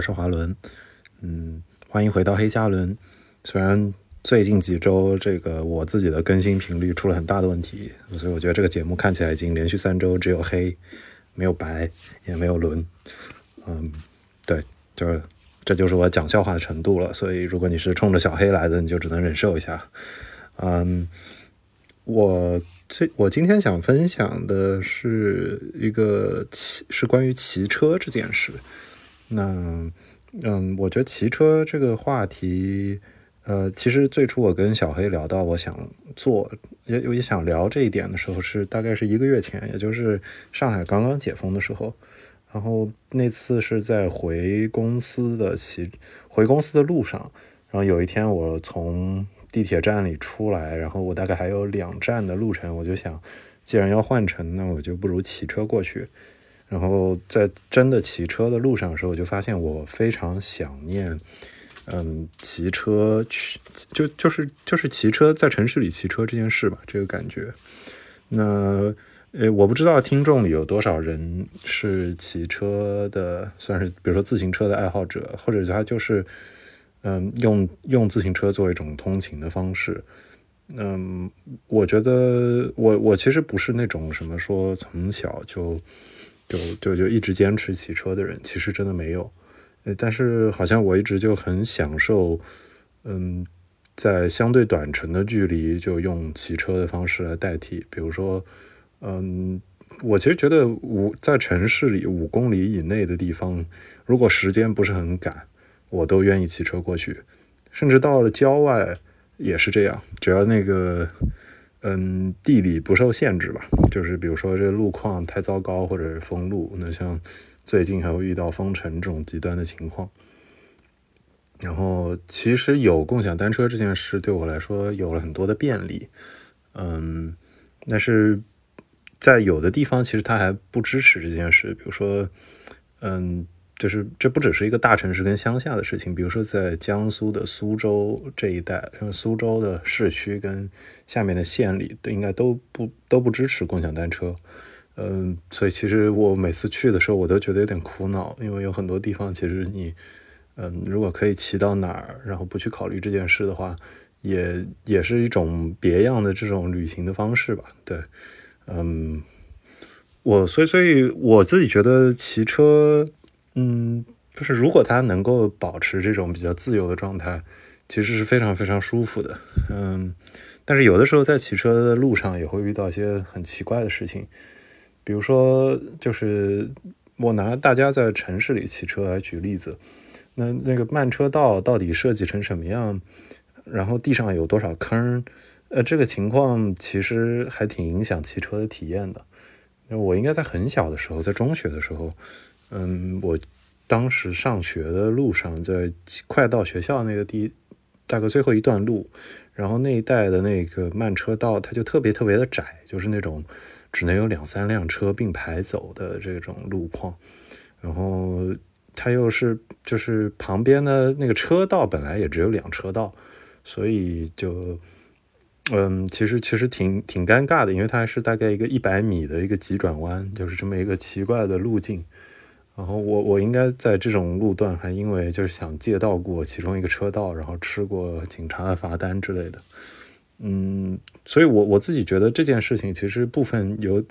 我是华伦。嗯，欢迎回到黑加仑。虽然最近几周这个我自己的更新频率出了很大的问题，所以我觉得这个节目看起来已经连续三周只有黑，没有白，也没有轮。嗯，对，就是这就是我讲笑话的程度了。所以如果你是冲着小黑来的，你就只能忍受一下。嗯，我。最我今天想分享的是一个骑，是关于骑车这件事。那，嗯，我觉得骑车这个话题，呃，其实最初我跟小黑聊到，我想做，也也想聊这一点的时候，是大概是一个月前，也就是上海刚刚解封的时候。然后那次是在回公司的骑，回公司的路上。然后有一天我从。地铁站里出来，然后我大概还有两站的路程，我就想，既然要换乘，那我就不如骑车过去。然后在真的骑车的路上的时候，我就发现我非常想念，嗯，骑车去，就就是就是骑车在城市里骑车这件事吧，这个感觉。那呃，我不知道听众里有多少人是骑车的，算是比如说自行车的爱好者，或者他就是。嗯，用用自行车作为一种通勤的方式。嗯，我觉得我我其实不是那种什么说从小就就就就一直坚持骑车的人，其实真的没有。但是好像我一直就很享受，嗯，在相对短程的距离就用骑车的方式来代替。比如说，嗯，我其实觉得五在城市里五公里以内的地方，如果时间不是很赶。我都愿意骑车过去，甚至到了郊外也是这样。只要那个，嗯，地理不受限制吧，就是比如说这路况太糟糕或者是封路，那像最近还会遇到封城这种极端的情况。然后其实有共享单车这件事对我来说有了很多的便利，嗯，但是在有的地方其实它还不支持这件事，比如说，嗯。就是这不只是一个大城市跟乡下的事情，比如说在江苏的苏州这一带，因为苏州的市区跟下面的县里应该都不都不支持共享单车，嗯，所以其实我每次去的时候，我都觉得有点苦恼，因为有很多地方其实你，嗯，如果可以骑到哪儿，然后不去考虑这件事的话，也也是一种别样的这种旅行的方式吧，对，嗯，我所以所以我自己觉得骑车。嗯，就是如果他能够保持这种比较自由的状态，其实是非常非常舒服的。嗯，但是有的时候在骑车的路上也会遇到一些很奇怪的事情，比如说，就是我拿大家在城市里骑车来举例子，那那个慢车道到底设计成什么样，然后地上有多少坑，呃，这个情况其实还挺影响骑车的体验的。我应该在很小的时候，在中学的时候。嗯，我当时上学的路上，在快到学校那个地，大概最后一段路，然后那一带的那个慢车道，它就特别特别的窄，就是那种只能有两三辆车并排走的这种路况。然后它又是就是旁边的那个车道本来也只有两车道，所以就嗯，其实其实挺挺尴尬的，因为它是大概一个一百米的一个急转弯，就是这么一个奇怪的路径。然后我我应该在这种路段还因为就是想借道过其中一个车道，然后吃过警察的罚单之类的，嗯，所以我我自己觉得这件事情其实部分有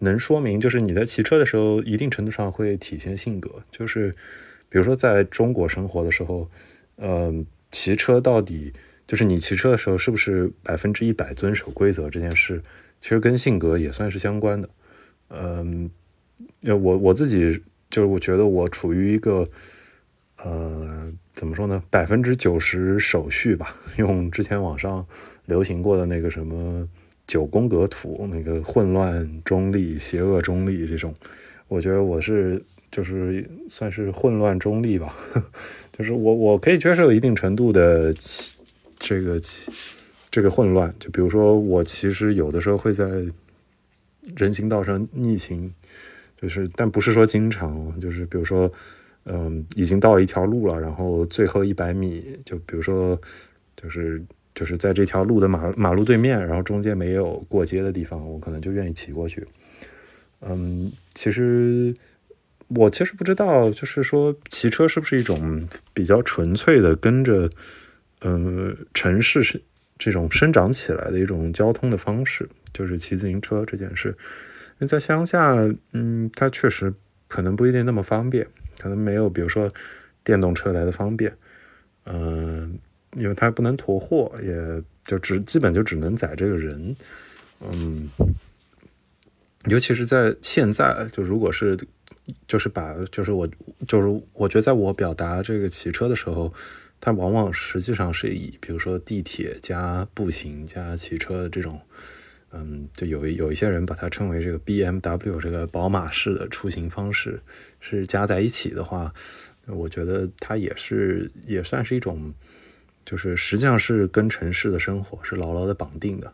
能说明，就是你在骑车的时候，一定程度上会体现性格，就是比如说在中国生活的时候，嗯，骑车到底就是你骑车的时候是不是百分之一百遵守规则这件事，其实跟性格也算是相关的，嗯，我我自己。就是我觉得我处于一个，呃，怎么说呢？百分之九十手续吧，用之前网上流行过的那个什么九宫格图，那个混乱中立、邪恶中立这种，我觉得我是就是算是混乱中立吧，就是我我可以接受一定程度的这个这个混乱，就比如说我其实有的时候会在人行道上逆行。就是，但不是说经常，就是比如说，嗯，已经到一条路了，然后最后一百米，就比如说，就是就是在这条路的马马路对面，然后中间没有过街的地方，我可能就愿意骑过去。嗯，其实我其实不知道，就是说骑车是不是一种比较纯粹的跟着呃城市是这种生长起来的一种交通的方式，就是骑自行车这件事。因为在乡下，嗯，它确实可能不一定那么方便，可能没有比如说电动车来的方便，嗯，因为它不能驮货，也就只基本就只能载这个人，嗯。尤其是在现在，就如果是，就是把，就是我，就是我觉得，在我表达这个骑车的时候，它往往实际上是以，比如说地铁加步行加骑车这种，嗯，就有有一些人把它称为这个 B M W 这个宝马式的出行方式，是加在一起的话，我觉得它也是也算是一种，就是实际上是跟城市的生活是牢牢的绑定的，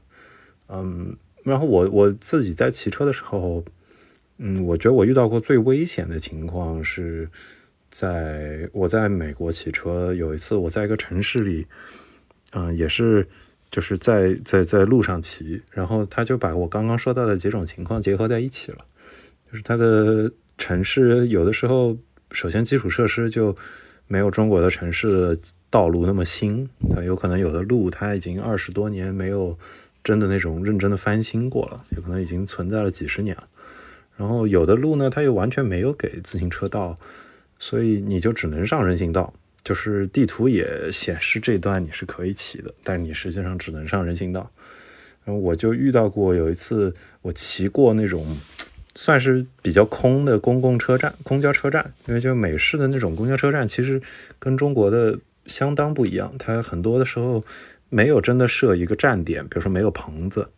嗯。然后我我自己在骑车的时候，嗯，我觉得我遇到过最危险的情况是在我在美国骑车，有一次我在一个城市里，嗯，也是就是在在在路上骑，然后他就把我刚刚说到的几种情况结合在一起了，就是它的城市有的时候，首先基础设施就没有中国的城市道路那么新，它有可能有的路它已经二十多年没有。真的那种认真的翻新过了，有可能已经存在了几十年了。然后有的路呢，它又完全没有给自行车道，所以你就只能上人行道。就是地图也显示这段你是可以骑的，但你实际上只能上人行道。然后我就遇到过有一次，我骑过那种算是比较空的公共车站、公交车站，因为就美式的那种公交车站，其实跟中国的相当不一样，它很多的时候。没有真的设一个站点，比如说没有棚子，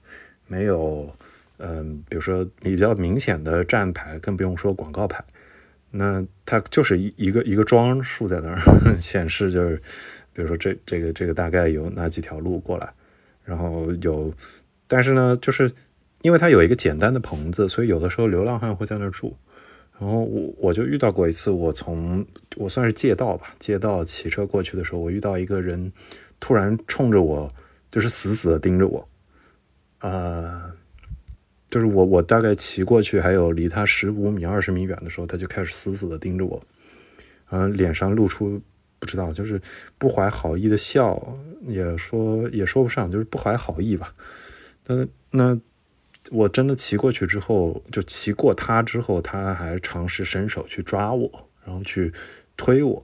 没有，嗯，比如说你比较明显的站牌，更不用说广告牌。那它就是一一个一个桩竖在那儿，显示就是，比如说这这个这个大概有哪几条路过来，然后有，但是呢，就是因为它有一个简单的棚子，所以有的时候流浪汉会在那儿住。然后我我就遇到过一次，我从我算是借道吧，借道骑车过去的时候，我遇到一个人。突然冲着我，就是死死的盯着我，呃，就是我我大概骑过去还有离他十五米二十米远的时候，他就开始死死的盯着我，嗯，脸上露出不知道就是不怀好意的笑，也说也说不上，就是不怀好意吧。那那我真的骑过去之后，就骑过他之后，他还尝试伸手去抓我，然后去推我。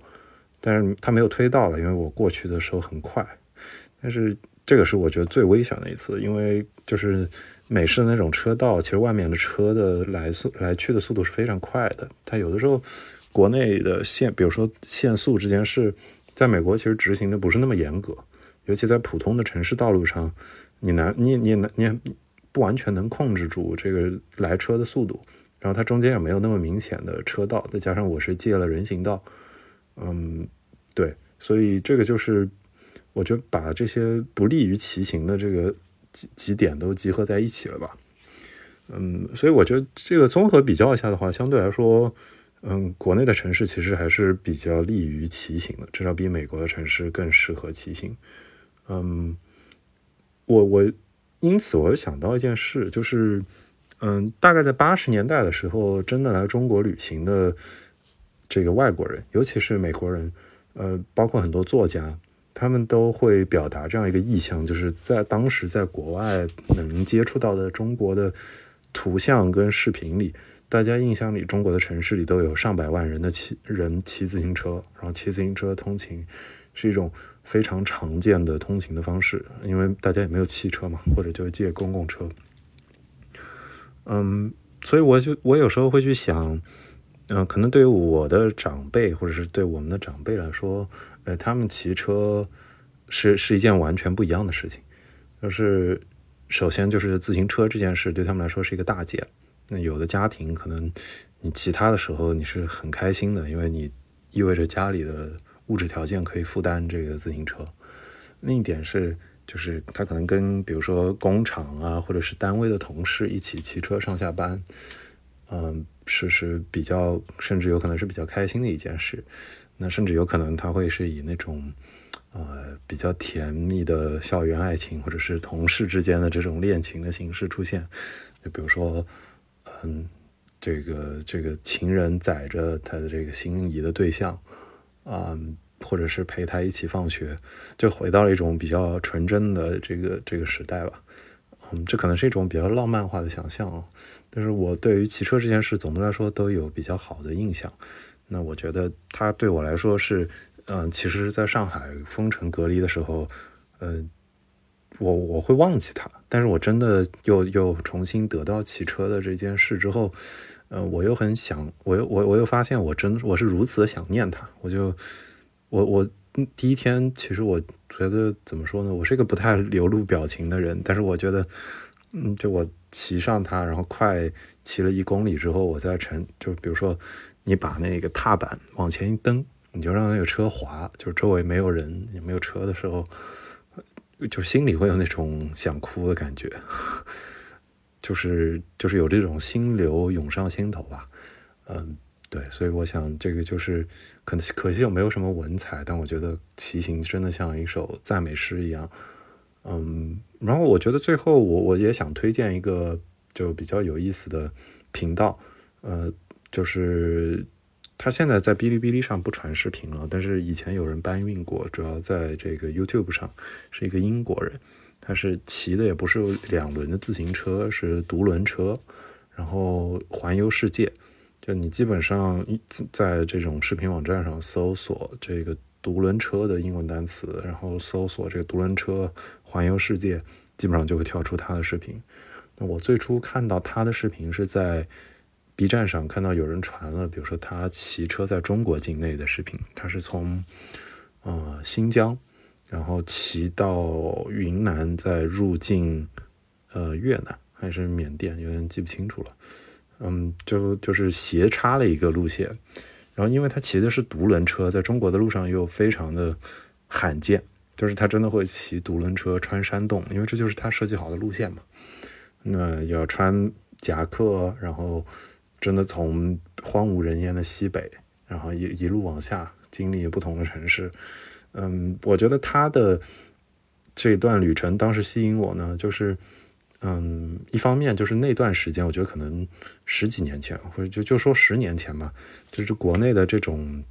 但是他没有推到了，因为我过去的时候很快。但是这个是我觉得最危险的一次，因为就是美式的那种车道，其实外面的车的来速来去的速度是非常快的。它有的时候国内的限，比如说限速这件事，在美国其实执行的不是那么严格，尤其在普通的城市道路上，你难你你难你不完全能控制住这个来车的速度。然后它中间也没有那么明显的车道，再加上我是借了人行道。嗯，对，所以这个就是，我觉得把这些不利于骑行的这个几几点都集合在一起了吧。嗯，所以我觉得这个综合比较一下的话，相对来说，嗯，国内的城市其实还是比较利于骑行的，至少比美国的城市更适合骑行。嗯，我我因此我想到一件事，就是，嗯，大概在八十年代的时候，真的来中国旅行的。这个外国人，尤其是美国人，呃，包括很多作家，他们都会表达这样一个意向，就是在当时在国外能接触到的中国的图像跟视频里，大家印象里中国的城市里都有上百万人的骑人骑自行车，然后骑自行车通勤是一种非常常见的通勤的方式，因为大家也没有汽车嘛，或者就是借公共车。嗯，所以我就我有时候会去想。嗯，可能对于我的长辈，或者是对我们的长辈来说，呃，他们骑车是是一件完全不一样的事情。就是首先就是自行车这件事对他们来说是一个大件。那有的家庭可能你骑它的时候你是很开心的，因为你意味着家里的物质条件可以负担这个自行车。另一点是，就是他可能跟比如说工厂啊，或者是单位的同事一起骑车上下班。嗯，是是比较，甚至有可能是比较开心的一件事。那甚至有可能他会是以那种，呃，比较甜蜜的校园爱情，或者是同事之间的这种恋情的形式出现。就比如说，嗯，这个这个情人载着他的这个心仪的对象，啊，或者是陪他一起放学，就回到了一种比较纯真的这个这个时代吧。嗯，这可能是一种比较浪漫化的想象啊，但是我对于骑车这件事，总的来说都有比较好的印象。那我觉得它对我来说是，嗯，其实在上海封城隔离的时候，呃，我我会忘记它，但是我真的又又重新得到骑车的这件事之后，呃，我又很想，我又我我又发现我真我是如此的想念它，我就我我。第一天，其实我觉得怎么说呢？我是一个不太流露表情的人，但是我觉得，嗯，就我骑上它，然后快骑了一公里之后，我在乘，就比如说你把那个踏板往前一蹬，你就让那个车滑，就是周围没有人也没有车的时候，就心里会有那种想哭的感觉，就是就是有这种心流涌上心头吧，嗯。对，所以我想这个就是可能可惜又没有什么文采，但我觉得骑行真的像一首赞美诗一样。嗯，然后我觉得最后我我也想推荐一个就比较有意思的频道，呃，就是他现在在哔哩哔哩上不传视频了，但是以前有人搬运过，主要在这个 YouTube 上，是一个英国人，他是骑的也不是两轮的自行车，是独轮车，然后环游世界。就你基本上在这种视频网站上搜索这个独轮车的英文单词，然后搜索这个独轮车环游世界，基本上就会跳出他的视频。那我最初看到他的视频是在 B 站上看到有人传了，比如说他骑车在中国境内的视频，他是从呃新疆，然后骑到云南，再入境呃越南还是缅甸，有点记不清楚了。嗯，就就是斜插了一个路线，然后因为他骑的是独轮车，在中国的路上又非常的罕见，就是他真的会骑独轮车穿山洞，因为这就是他设计好的路线嘛。那要穿夹克，然后真的从荒无人烟的西北，然后一一路往下经历不同的城市。嗯，我觉得他的这段旅程当时吸引我呢，就是。嗯，一方面就是那段时间，我觉得可能十几年前，或者就就说十年前吧，就是国内的这种，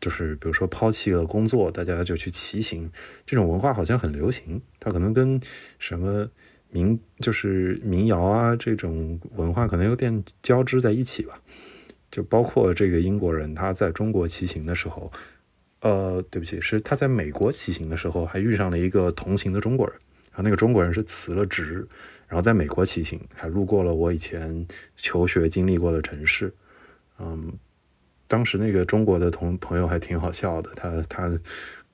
就是比如说抛弃了工作，大家就去骑行，这种文化好像很流行。它可能跟什么民就是民谣啊这种文化可能有点交织在一起吧。就包括这个英国人他在中国骑行的时候，呃，对不起，是他在美国骑行的时候还遇上了一个同行的中国人，然后那个中国人是辞了职。然后在美国骑行，还路过了我以前求学经历过的城市。嗯，当时那个中国的同朋友还挺好笑的，他他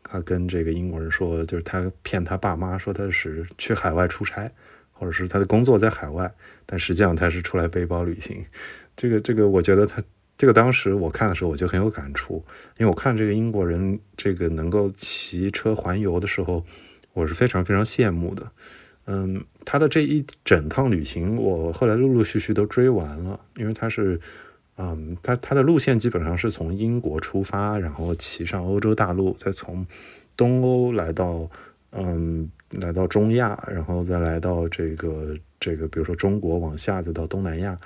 他跟这个英国人说，就是他骗他爸妈说他是去海外出差，或者是他的工作在海外，但实际上他是出来背包旅行。这个这个，我觉得他这个当时我看的时候，我就很有感触，因为我看这个英国人这个能够骑车环游的时候，我是非常非常羡慕的。嗯，他的这一整趟旅行，我后来陆陆续续都追完了，因为他是，嗯，他他的路线基本上是从英国出发，然后骑上欧洲大陆，再从东欧来到，嗯，来到中亚，然后再来到这个这个，比如说中国往下再到东南亚，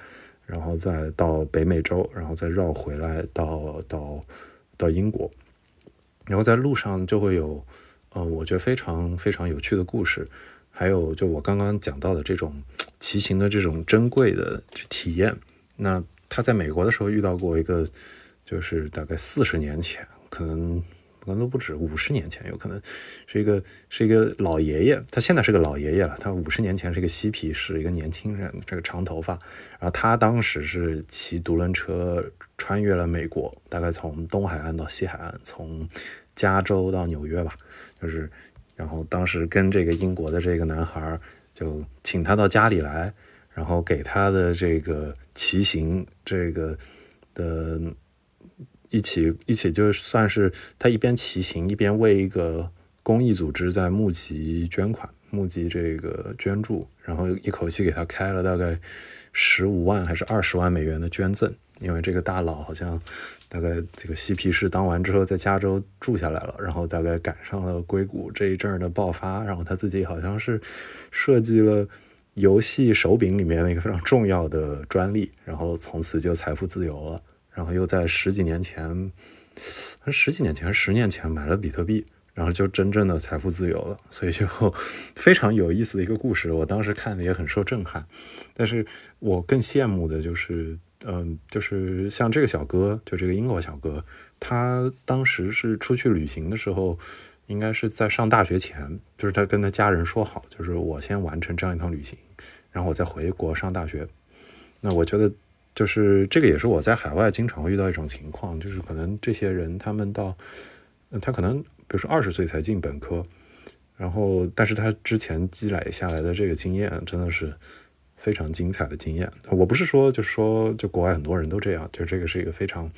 然后再到北美洲，然后再绕回来到到到英国，然后在路上就会有，呃，我觉得非常非常有趣的故事。还有，就我刚刚讲到的这种骑行的这种珍贵的去体验。那他在美国的时候遇到过一个，就是大概四十年前，可能可能都不止五十年前，有可能是一个是一个老爷爷。他现在是个老爷爷了，他五十年前是一个嬉皮士，一个年轻人，这个长头发。然后他当时是骑独轮车穿越了美国，大概从东海岸到西海岸，从加州到纽约吧，就是。然后当时跟这个英国的这个男孩就请他到家里来，然后给他的这个骑行这个的一起一起就算是他一边骑行一边为一个公益组织在募集捐款，募集这个捐助，然后一口气给他开了大概十五万还是二十万美元的捐赠，因为这个大佬好像。大概这个嬉皮士当完之后，在加州住下来了，然后大概赶上了硅谷这一阵的爆发，然后他自己好像是设计了游戏手柄里面的一个非常重要的专利，然后从此就财富自由了。然后又在十几年前，十几年前、十年前买了比特币，然后就真正的财富自由了。所以就非常有意思的一个故事，我当时看的也很受震撼。但是我更羡慕的就是，嗯，就是像这个小哥，就这个英国小哥，他当时是出去旅行的时候。应该是在上大学前，就是他跟他家人说好，就是我先完成这样一趟旅行，然后我再回国上大学。那我觉得，就是这个也是我在海外经常会遇到一种情况，就是可能这些人他们到，他可能比如说二十岁才进本科，然后但是他之前积累下来的这个经验真的是非常精彩的经验。我不是说就是说就国外很多人都这样，就这个是一个非常。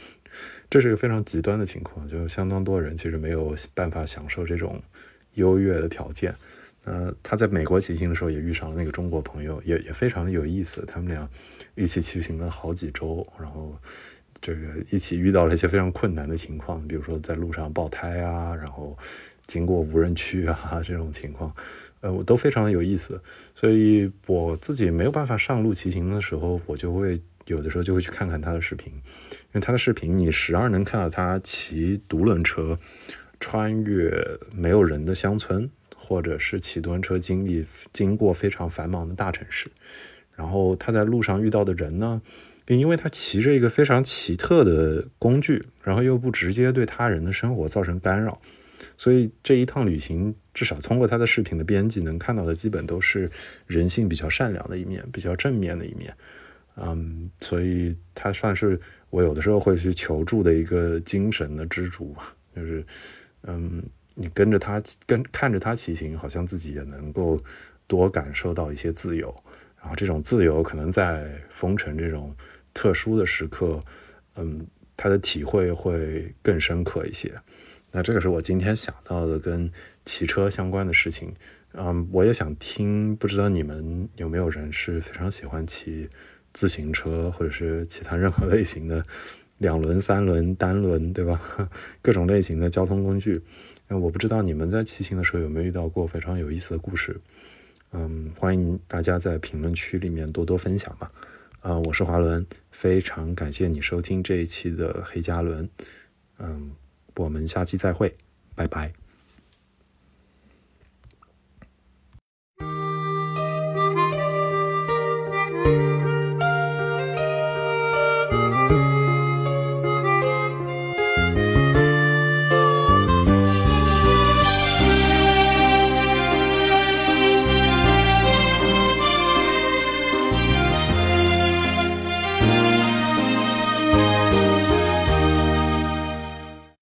这是一个非常极端的情况，就相当多人其实没有办法享受这种优越的条件。呃，他在美国骑行的时候也遇上了那个中国朋友，也也非常的有意思。他们俩一起骑行了好几周，然后这个一起遇到了一些非常困难的情况，比如说在路上爆胎啊，然后经过无人区啊这种情况，呃，我都非常的有意思。所以我自己没有办法上路骑行的时候，我就会。有的时候就会去看看他的视频，因为他的视频你时而能看到他骑独轮车穿越没有人的乡村，或者是骑独轮车经历经过非常繁忙的大城市，然后他在路上遇到的人呢，因为他骑着一个非常奇特的工具，然后又不直接对他人的生活造成干扰，所以这一趟旅行至少通过他的视频的编辑能看到的基本都是人性比较善良的一面，比较正面的一面。嗯，所以他算是我有的时候会去求助的一个精神的支柱吧。就是，嗯，你跟着他，跟看着他骑行，好像自己也能够多感受到一些自由。然后这种自由可能在封城这种特殊的时刻，嗯，他的体会会更深刻一些。那这个是我今天想到的跟骑车相关的事情。嗯，我也想听，不知道你们有没有人是非常喜欢骑。自行车或者是其他任何类型的两轮、三轮、单轮，对吧？各种类型的交通工具。那我不知道你们在骑行的时候有没有遇到过非常有意思的故事。嗯，欢迎大家在评论区里面多多分享吧。啊，我是华伦，非常感谢你收听这一期的黑加仑。嗯，我们下期再会，拜拜。